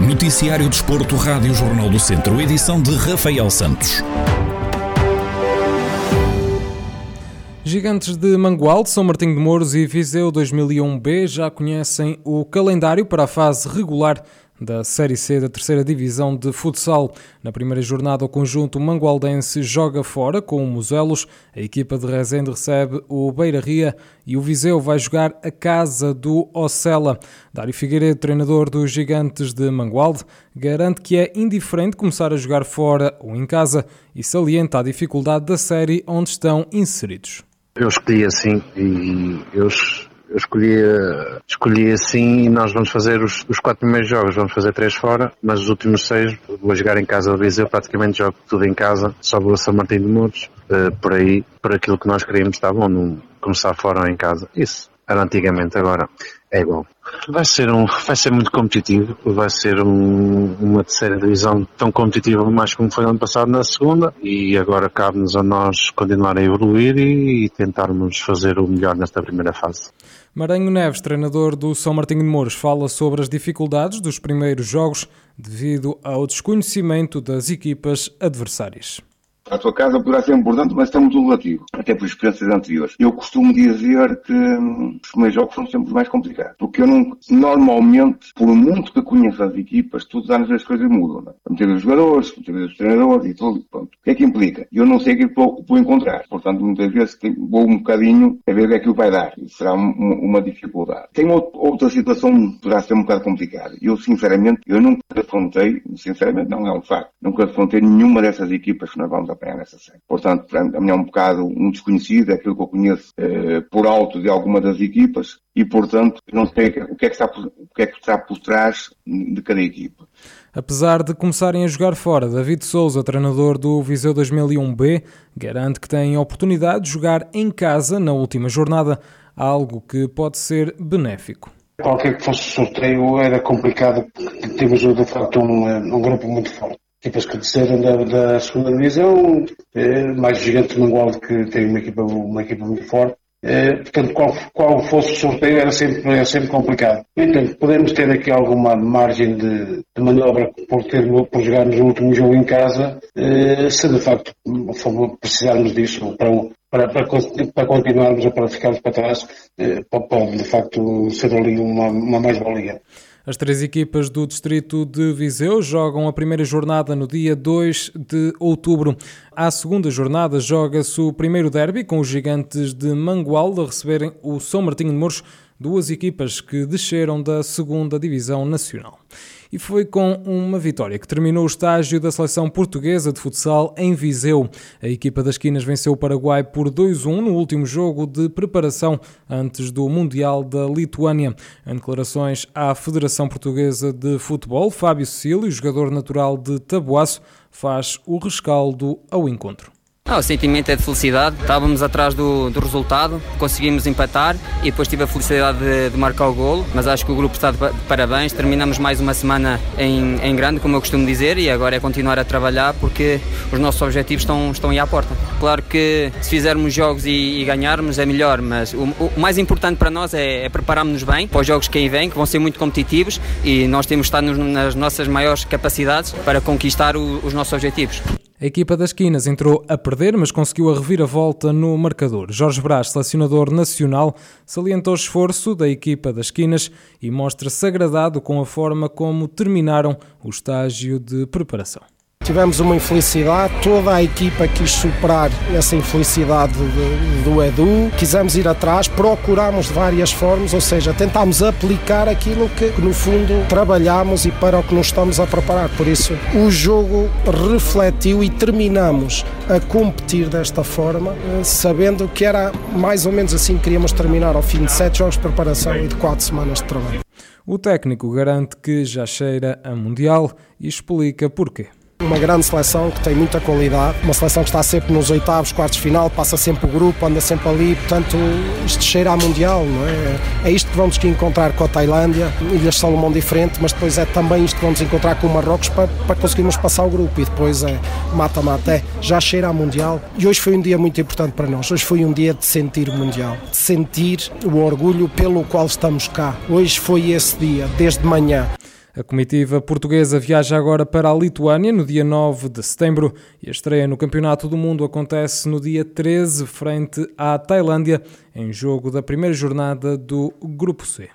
Noticiário Desporto, Rádio Jornal do Centro, edição de Rafael Santos. Gigantes de Mangualde, São Martinho de Mouros e Viseu 2001B já conhecem o calendário para a fase regular da Série C da terceira divisão de futsal. Na primeira jornada, o conjunto mangualdense joga fora com o Muselos, a equipa de Rezende recebe o Beira Ria e o Viseu vai jogar a casa do Ocela. Dário Figueiredo, treinador dos Gigantes de Mangualde, garante que é indiferente começar a jogar fora ou em casa e salienta a dificuldade da série onde estão inseridos. Eu escolhi assim e eu, eu escolhi, escolhi assim e nós vamos fazer os, os, quatro primeiros jogos, vamos fazer três fora, mas os últimos seis vou jogar em casa do Viseu, praticamente jogo tudo em casa, só vou a São Martin de Mouros, uh, por aí, por aquilo que nós queríamos, está bom, não começar fora ou em casa. Isso era antigamente, agora é igual. Vai ser, um, vai ser muito competitivo, vai ser um, uma terceira divisão tão competitiva mais como foi no ano passado na segunda e agora cabe-nos a nós continuar a evoluir e, e tentarmos fazer o melhor nesta primeira fase. Maranhão Neves, treinador do São Martinho de Mouros, fala sobre as dificuldades dos primeiros jogos devido ao desconhecimento das equipas adversárias. A tua casa poderá ser importante, mas é muito relativo, até por experiências anteriores. Eu costumo dizer que hum, os primeiros jogos são sempre mais complicados, porque eu não, normalmente, por muito que conheça as equipas, todos os anos as coisas mudam. Não? É? Vezes os jogadores, vezes os treinadores e tudo. Pronto. O que é que implica? Eu não sei o que é vou, vou encontrar. Portanto, muitas vezes vou um bocadinho a ver o que é que vai dar. Será um, uma dificuldade. Tem outra situação que poderá ser um bocado complicada. Eu, sinceramente, eu nunca afrontei, sinceramente não é um facto, nunca afrontei nenhuma dessas equipas que nós vamos série. Portanto, a mim é um bocado um desconhecido, é aquilo que eu conheço eh, por alto de alguma das equipas e, portanto, não sei o que é que está por, o que é que está por trás de cada equipa. Apesar de começarem a jogar fora, David Souza, treinador do Viseu 2001B, garante que tem a oportunidade de jogar em casa na última jornada, algo que pode ser benéfico. Qualquer que fosse o sorteio era complicado, porque temos de facto um, um grupo muito forte equipas que desceram da, da segunda divisão, é, mais o Gigante de que tem uma equipa, uma equipa muito forte. É, portanto, qual, qual fosse o sorteio era sempre, era sempre complicado. Então, podemos ter aqui alguma margem de, de manobra por, ter, por jogarmos o último jogo em casa, é, se de facto precisarmos disso para, para, para, para continuarmos ou para ficarmos para trás, pode de facto ser ali uma, uma mais-valia. As três equipas do distrito de Viseu jogam a primeira jornada no dia 2 de outubro. À segunda jornada joga-se o primeiro derby com os gigantes de Mangualde a receberem o São Martinho de Mouros, duas equipas que desceram da segunda divisão nacional e foi com uma vitória que terminou o estágio da seleção portuguesa de futsal em Viseu. A equipa das Quinas venceu o Paraguai por 2-1 no último jogo de preparação antes do Mundial da Lituânia. Em declarações à Federação Portuguesa de Futebol, Fábio Cecílio, jogador natural de Tabuaço, faz o rescaldo ao encontro. Ah, o sentimento é de felicidade. Estávamos atrás do, do resultado, conseguimos empatar e depois tive a felicidade de, de, marcar o golo. Mas acho que o grupo está de, parabéns. Terminamos mais uma semana em, em grande, como eu costumo dizer, e agora é continuar a trabalhar porque os nossos objetivos estão, estão aí à porta. Claro que se fizermos jogos e, e ganharmos é melhor, mas o, o, mais importante para nós é, é prepararmos-nos bem para os jogos que aí vêm, que vão ser muito competitivos e nós temos de estar nos, nas nossas maiores capacidades para conquistar o, os nossos objetivos. A equipa das Quinas entrou a perder, mas conseguiu a reviravolta no marcador. Jorge Brás, selecionador nacional, salientou o esforço da equipa das Quinas e mostra-se agradado com a forma como terminaram o estágio de preparação. Tivemos uma infelicidade, toda a equipa quis superar essa infelicidade do, Edu, quisemos ir atrás, procurámos de várias formas, ou seja, tentámos aplicar aquilo que, que no fundo trabalhámos e para o que nos estamos a preparar. Por isso, o jogo refletiu e terminamos a competir desta forma, eh, sabendo que era mais ou menos assim que queríamos terminar ao fim de sete jogos de preparação e de quatro semanas de trabalho. O técnico garante que já cheira a Mundial e explica porquê. Uma grande seleção que tem muita qualidade, uma seleção que está sempre nos oitavos, quartos de final, passa sempre o grupo, anda sempre ali, portanto isto cheira a Mundial, não é? É isto que vamos encontrar com a Tailândia, Ilhas Salomão diferente, mas depois é também isto que vamos encontrar com o Marrocos para, para conseguirmos passar o grupo e depois é mata-mata, é, já cheira a Mundial e hoje foi um dia muito importante para nós, hoje foi um dia de sentir o Mundial, de sentir o orgulho pelo qual estamos cá, hoje foi esse dia, desde manhã. A comitiva portuguesa viaja agora para a Lituânia no dia 9 de setembro e a estreia no Campeonato do Mundo acontece no dia 13, frente à Tailândia, em jogo da primeira jornada do Grupo C.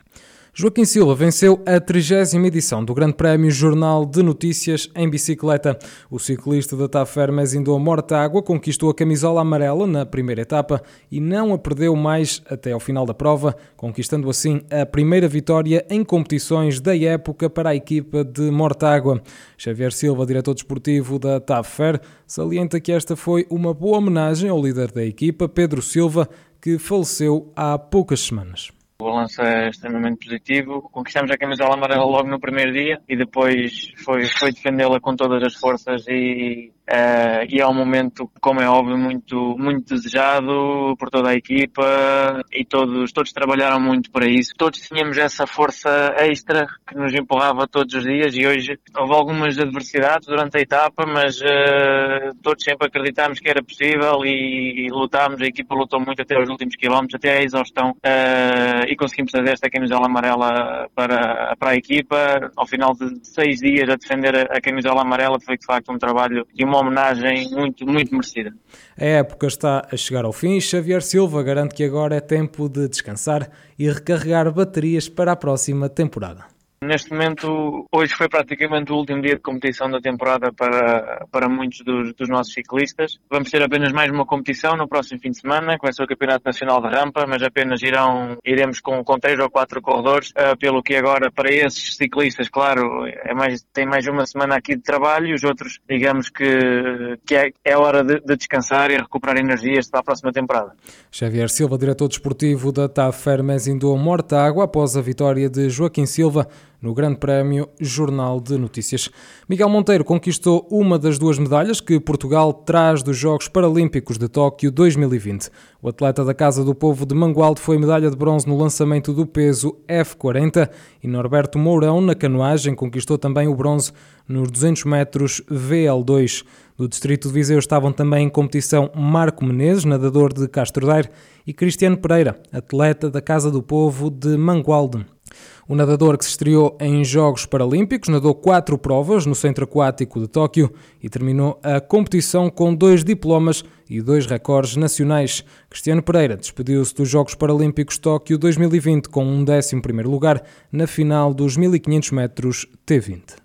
Joaquim Silva venceu a 30 edição do Grande Prémio Jornal de Notícias em bicicleta. O ciclista da Tafer Mesindoa Mortágua conquistou a camisola amarela na primeira etapa e não a perdeu mais até ao final da prova, conquistando assim a primeira vitória em competições da época para a equipa de Mortágua. Xavier Silva, diretor desportivo da Tafer, salienta que esta foi uma boa homenagem ao líder da equipa, Pedro Silva, que faleceu há poucas semanas. O balanço é extremamente positivo. Conquistamos a camisola amarela logo no primeiro dia e depois foi, foi defendê-la com todas as forças e Uh, e é um momento, como é óbvio, muito, muito desejado por toda a equipa e todos, todos trabalharam muito para isso. Todos tínhamos essa força extra que nos empurrava todos os dias e hoje houve algumas adversidades durante a etapa, mas uh, todos sempre acreditámos que era possível e, e, lutámos. A equipa lutou muito até os últimos quilómetros, até a exaustão uh, e conseguimos trazer esta camisola amarela para, para a equipa. Ao final de seis dias a defender a, camisola amarela foi de facto um trabalho e uma homenagem muito, muito merecida. A época está a chegar ao fim. Xavier Silva garante que agora é tempo de descansar e recarregar baterias para a próxima temporada. Neste momento, hoje foi praticamente o último dia de competição da temporada para, para muitos dos, dos, nossos ciclistas. Vamos ter apenas mais uma competição no próximo fim de semana, que vai ser o Campeonato Nacional de Rampa, mas apenas irão, iremos com, com três ou quatro corredores, uh, pelo que agora, para esses ciclistas, claro, é mais, tem mais uma semana aqui de trabalho e os outros, digamos que, que é, é hora de, de descansar e recuperar energias para a próxima temporada. Xavier Silva, diretor desportivo da TAF Hermes Indo Mortágua, após a vitória de Joaquim Silva, no Grande Prémio Jornal de Notícias. Miguel Monteiro conquistou uma das duas medalhas que Portugal traz dos Jogos Paralímpicos de Tóquio 2020. O atleta da Casa do Povo de Mangualde foi medalha de bronze no lançamento do peso F40 e Norberto Mourão, na canoagem, conquistou também o bronze nos 200 metros VL2. Do distrito de Viseu estavam também em competição Marco Menezes, nadador de Castro Daire, e Cristiano Pereira, atleta da Casa do Povo de Mangualde. O nadador que se estreou em Jogos Paralímpicos nadou quatro provas no Centro Aquático de Tóquio e terminou a competição com dois diplomas e dois recordes nacionais. Cristiano Pereira despediu-se dos Jogos Paralímpicos Tóquio 2020 com um 11 lugar na final dos 1500 metros T20.